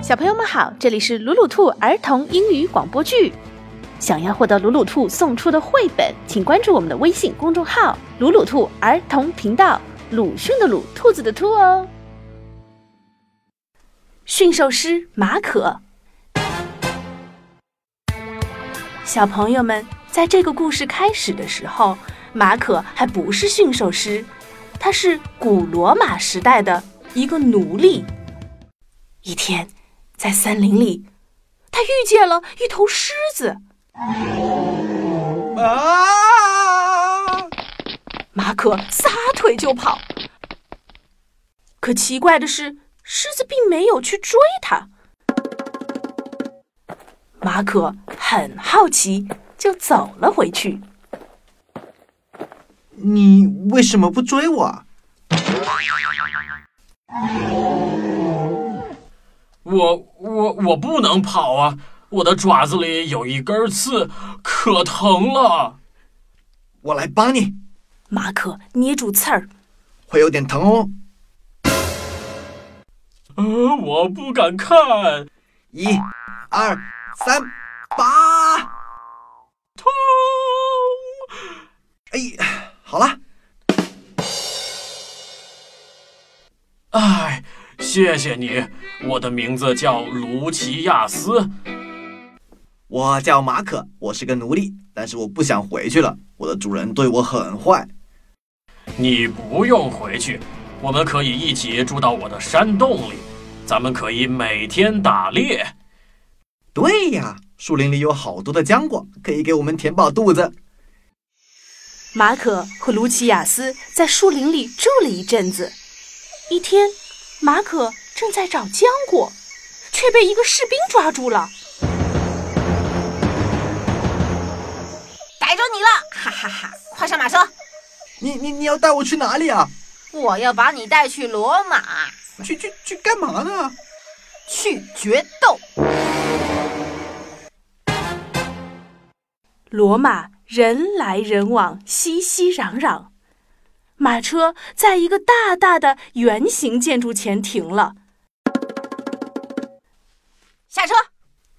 小朋友们好，这里是鲁鲁兔儿童英语广播剧。想要获得鲁鲁兔送出的绘本，请关注我们的微信公众号“鲁鲁兔儿童频道”。鲁迅的鲁，兔子的兔哦。驯兽师马可，小朋友们，在这个故事开始的时候，马可还不是驯兽师，他是古罗马时代的一个奴隶。一天。在森林里，他遇见了一头狮子。啊！马可撒腿就跑。可奇怪的是，狮子并没有去追他。马可很好奇，就走了回去。你为什么不追我？我我我不能跑啊！我的爪子里有一根刺，可疼了。我来帮你。马可捏住刺儿，会有点疼哦。呃，我不敢看。一、二、三，拔！痛！哎，好了。哎。谢谢你，我的名字叫卢奇亚斯。我叫马可，我是个奴隶，但是我不想回去了。我的主人对我很坏。你不用回去，我们可以一起住到我的山洞里，咱们可以每天打猎。对呀，树林里有好多的浆果，可以给我们填饱肚子。马可和卢奇亚斯在树林里住了一阵子，一天。马可正在找浆果，却被一个士兵抓住了。逮着你了！哈哈哈！快上马车！你你你要带我去哪里啊？我要把你带去罗马。去去去干嘛呢？去决斗。罗马人来人往，熙熙攘攘。马车在一个大大的圆形建筑前停了。下车，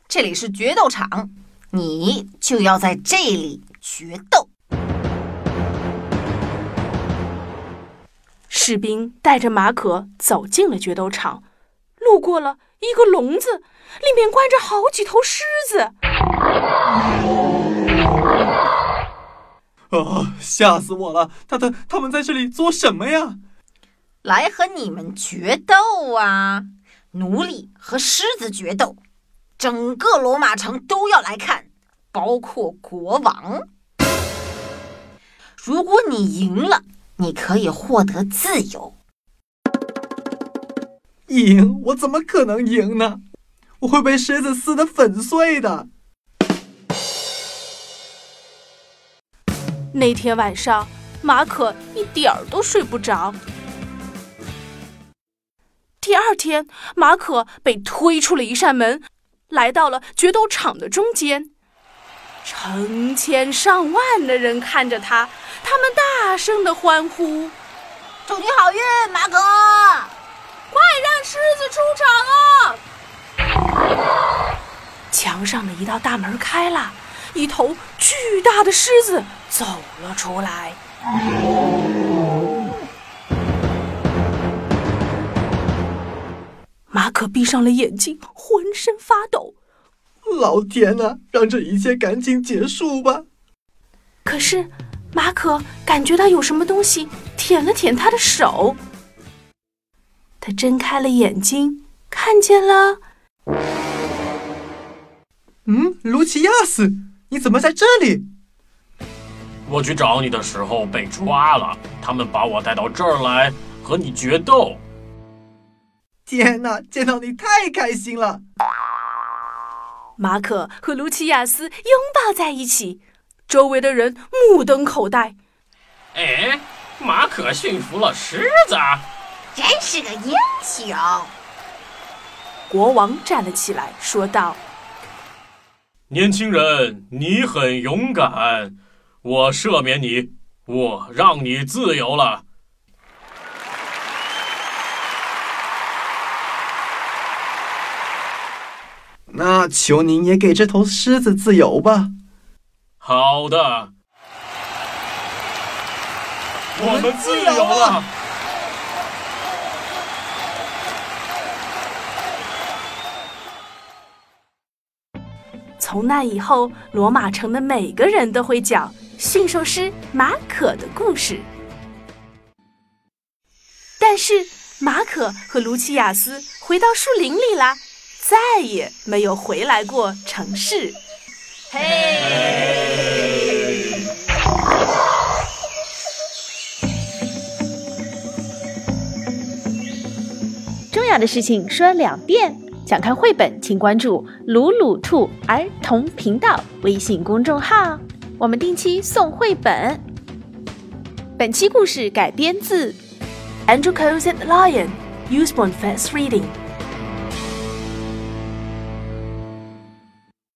这里是决斗场，你就要在这里决斗。士兵带着马可走进了决斗场，路过了一个笼子，里面关着好几头狮子。啊！吓死我了！他他他们在这里做什么呀？来和你们决斗啊！奴隶和狮子决斗，整个罗马城都要来看，包括国王。如果你赢了，你可以获得自由。赢？我怎么可能赢呢？我会被狮子撕得粉碎的。那天晚上，马可一点儿都睡不着。第二天，马可被推出了一扇门，来到了决斗场的中间。成千上万的人看着他，他们大声的欢呼：“祝你好运，马可！快让狮子出场啊！”墙上的一道大门开了。一头巨大的狮子走了出来。马可闭上了眼睛，浑身发抖。老天呐，让这一切赶紧结束吧！可是，马可感觉到有什么东西舔了舔他的手。他睁开了眼睛，看见了……嗯，卢奇亚斯。你怎么在这里？我去找你的时候被抓了，他们把我带到这儿来和你决斗。天哪，见到你太开心了！马可和卢奇亚斯拥抱在一起，周围的人目瞪口呆。哎，马可驯服了狮子，真是个英雄！国王站了起来，说道。年轻人，你很勇敢，我赦免你，我让你自由了。那求您也给这头狮子自由吧。好的，我们自由了。从那以后，罗马城的每个人都会讲驯兽师马可的故事。但是马可和卢奇亚斯回到树林里啦，再也没有回来过城市。嘿，重要的事情说两遍。想看绘本，请关注“鲁鲁兔儿童频道”微信公众号，我们定期送绘本。本期故事改编自 Andrew Coe's and Lion, Usborne First Reading.